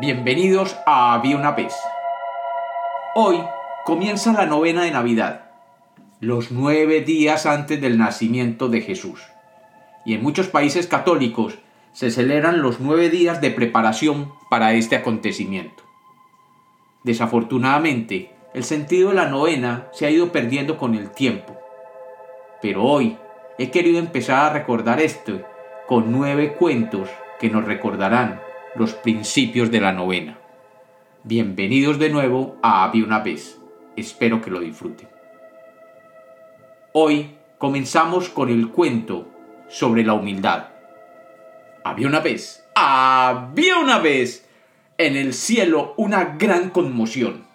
Bienvenidos a Había una vez. Hoy comienza la novena de Navidad, los nueve días antes del nacimiento de Jesús. Y en muchos países católicos se celebran los nueve días de preparación para este acontecimiento. Desafortunadamente, el sentido de la novena se ha ido perdiendo con el tiempo. Pero hoy he querido empezar a recordar esto con nueve cuentos que nos recordarán los principios de la novena. Bienvenidos de nuevo a Había una vez. Espero que lo disfruten. Hoy comenzamos con el cuento sobre la humildad. Había una vez, había una vez en el cielo una gran conmoción.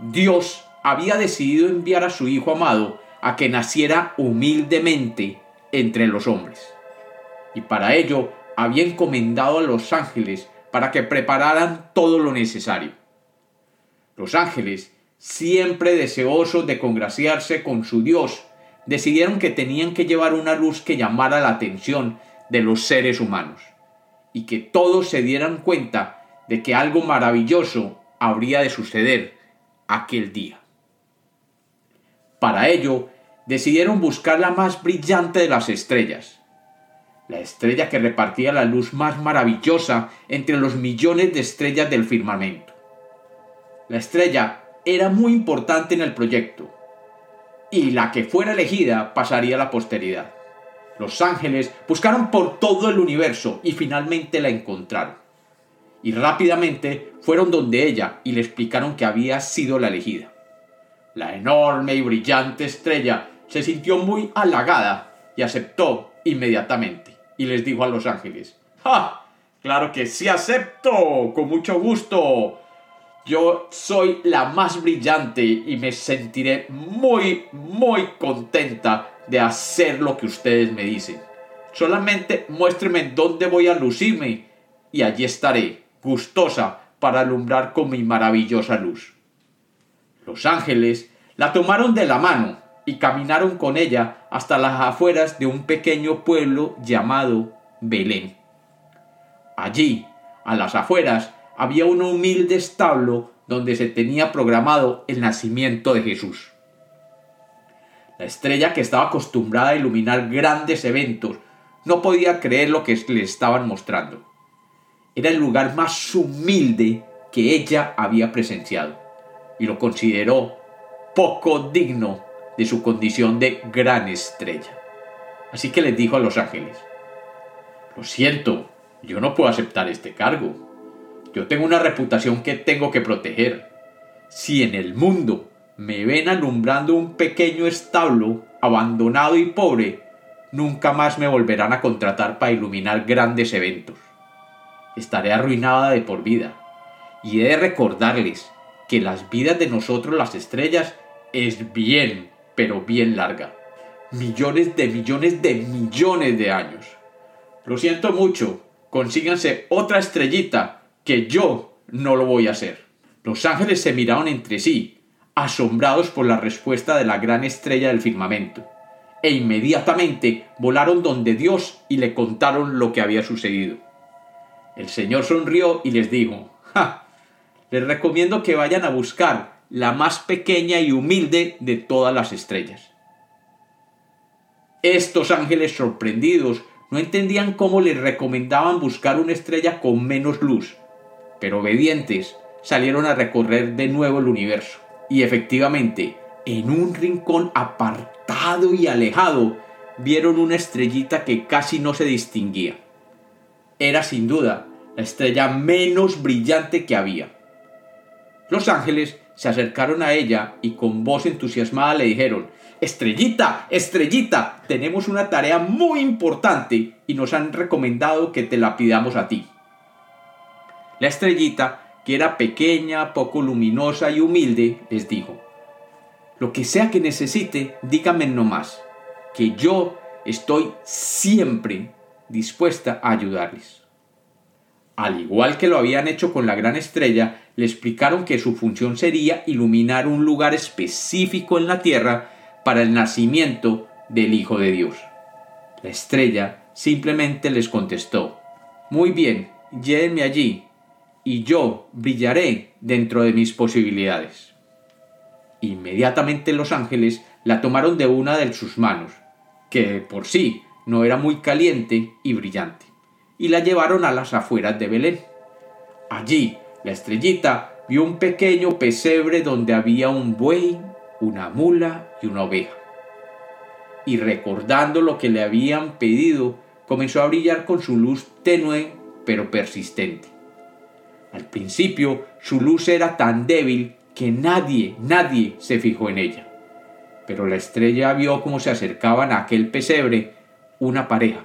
Dios había decidido enviar a su Hijo amado a que naciera humildemente entre los hombres. Y para ello había encomendado a los ángeles para que prepararan todo lo necesario. Los ángeles, siempre deseosos de congraciarse con su Dios, decidieron que tenían que llevar una luz que llamara la atención de los seres humanos, y que todos se dieran cuenta de que algo maravilloso habría de suceder aquel día. Para ello, decidieron buscar la más brillante de las estrellas, la estrella que repartía la luz más maravillosa entre los millones de estrellas del firmamento. La estrella era muy importante en el proyecto, y la que fuera elegida pasaría a la posteridad. Los ángeles buscaron por todo el universo y finalmente la encontraron. Y rápidamente fueron donde ella y le explicaron que había sido la elegida. La enorme y brillante estrella se sintió muy halagada y aceptó inmediatamente y les dijo a los ángeles, ¡Ja! Claro que sí acepto, con mucho gusto. Yo soy la más brillante y me sentiré muy, muy contenta de hacer lo que ustedes me dicen. Solamente muéstrenme dónde voy a lucirme y allí estaré, gustosa, para alumbrar con mi maravillosa luz. Los ángeles la tomaron de la mano y caminaron con ella hasta las afueras de un pequeño pueblo llamado Belén. Allí, a las afueras, había un humilde establo donde se tenía programado el nacimiento de Jesús. La estrella que estaba acostumbrada a iluminar grandes eventos no podía creer lo que le estaban mostrando. Era el lugar más humilde que ella había presenciado y lo consideró poco digno de su condición de gran estrella. Así que les dijo a los ángeles, Lo siento, yo no puedo aceptar este cargo. Yo tengo una reputación que tengo que proteger. Si en el mundo me ven alumbrando un pequeño establo abandonado y pobre, nunca más me volverán a contratar para iluminar grandes eventos. Estaré arruinada de por vida. Y he de recordarles que las vidas de nosotros las estrellas es bien, pero bien larga. Millones de millones de millones de años. Lo siento mucho, consíganse otra estrellita, que yo no lo voy a hacer. Los ángeles se miraron entre sí, asombrados por la respuesta de la gran estrella del firmamento, e inmediatamente volaron donde Dios y le contaron lo que había sucedido. El Señor sonrió y les dijo, ¡Ja! Les recomiendo que vayan a buscar la más pequeña y humilde de todas las estrellas. Estos ángeles sorprendidos no entendían cómo les recomendaban buscar una estrella con menos luz, pero obedientes salieron a recorrer de nuevo el universo. Y efectivamente, en un rincón apartado y alejado, vieron una estrellita que casi no se distinguía. Era sin duda la estrella menos brillante que había. Los ángeles se acercaron a ella y con voz entusiasmada le dijeron, Estrellita, estrellita, tenemos una tarea muy importante y nos han recomendado que te la pidamos a ti. La estrellita, que era pequeña, poco luminosa y humilde, les dijo, Lo que sea que necesite, dígame nomás, que yo estoy siempre dispuesta a ayudarles. Al igual que lo habían hecho con la gran estrella, le explicaron que su función sería iluminar un lugar específico en la tierra para el nacimiento del Hijo de Dios. La estrella simplemente les contestó, Muy bien, llévenme allí, y yo brillaré dentro de mis posibilidades. Inmediatamente los ángeles la tomaron de una de sus manos, que por sí no era muy caliente y brillante, y la llevaron a las afueras de Belén. Allí, la estrellita vio un pequeño pesebre donde había un buey, una mula y una oveja. Y recordando lo que le habían pedido, comenzó a brillar con su luz tenue pero persistente. Al principio su luz era tan débil que nadie, nadie se fijó en ella. Pero la estrella vio cómo se acercaban a aquel pesebre una pareja.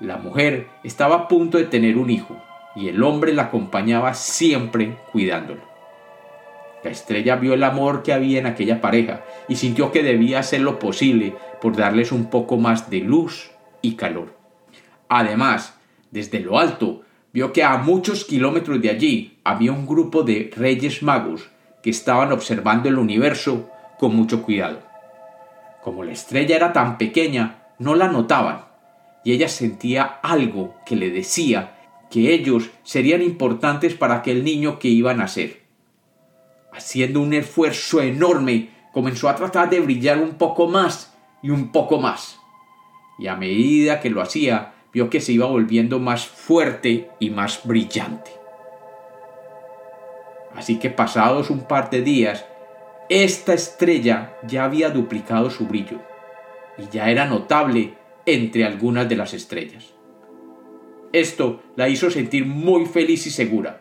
La mujer estaba a punto de tener un hijo y el hombre la acompañaba siempre cuidándolo. La estrella vio el amor que había en aquella pareja y sintió que debía hacer lo posible por darles un poco más de luz y calor. Además, desde lo alto, vio que a muchos kilómetros de allí había un grupo de reyes magos que estaban observando el universo con mucho cuidado. Como la estrella era tan pequeña, no la notaban, y ella sentía algo que le decía que ellos serían importantes para aquel niño que iba a nacer. Haciendo un esfuerzo enorme, comenzó a tratar de brillar un poco más y un poco más. Y a medida que lo hacía, vio que se iba volviendo más fuerte y más brillante. Así que pasados un par de días, esta estrella ya había duplicado su brillo y ya era notable entre algunas de las estrellas. Esto la hizo sentir muy feliz y segura,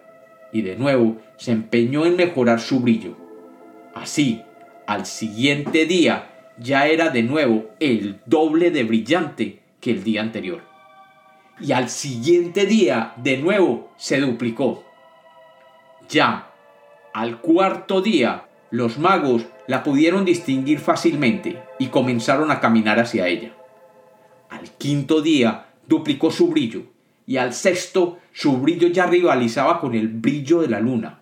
y de nuevo se empeñó en mejorar su brillo. Así, al siguiente día ya era de nuevo el doble de brillante que el día anterior. Y al siguiente día de nuevo se duplicó. Ya, al cuarto día, los magos la pudieron distinguir fácilmente y comenzaron a caminar hacia ella. Al quinto día duplicó su brillo y al sexto su brillo ya rivalizaba con el brillo de la luna.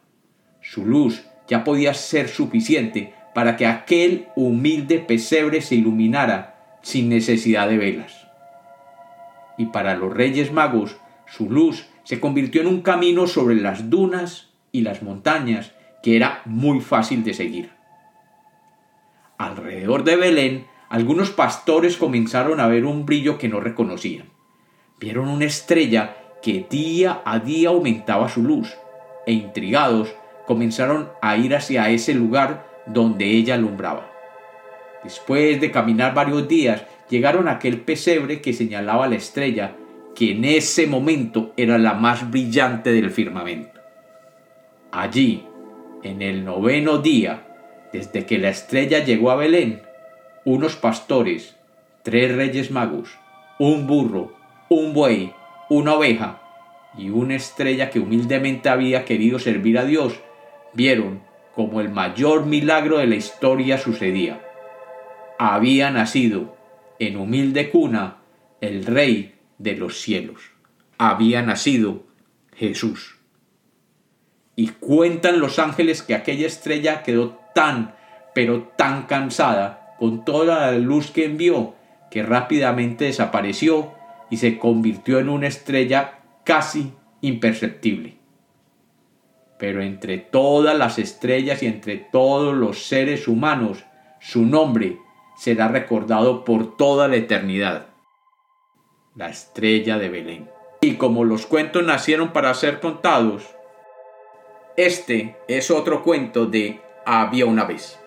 Su luz ya podía ser suficiente para que aquel humilde pesebre se iluminara sin necesidad de velas. Y para los reyes magos su luz se convirtió en un camino sobre las dunas y las montañas que era muy fácil de seguir. Alrededor de Belén, algunos pastores comenzaron a ver un brillo que no reconocían. Vieron una estrella que día a día aumentaba su luz, e intrigados comenzaron a ir hacia ese lugar donde ella alumbraba. Después de caminar varios días, llegaron a aquel pesebre que señalaba la estrella, que en ese momento era la más brillante del firmamento. Allí, en el noveno día, desde que la estrella llegó a Belén, unos pastores, tres reyes magos, un burro, un buey, una oveja y una estrella que humildemente había querido servir a Dios, vieron como el mayor milagro de la historia sucedía. Había nacido en humilde cuna el Rey de los cielos. Había nacido Jesús. Y cuentan los ángeles que aquella estrella quedó tan, pero tan cansada con toda la luz que envió, que rápidamente desapareció y se convirtió en una estrella casi imperceptible. Pero entre todas las estrellas y entre todos los seres humanos, su nombre será recordado por toda la eternidad. La estrella de Belén. Y como los cuentos nacieron para ser contados, este es otro cuento de Había una vez.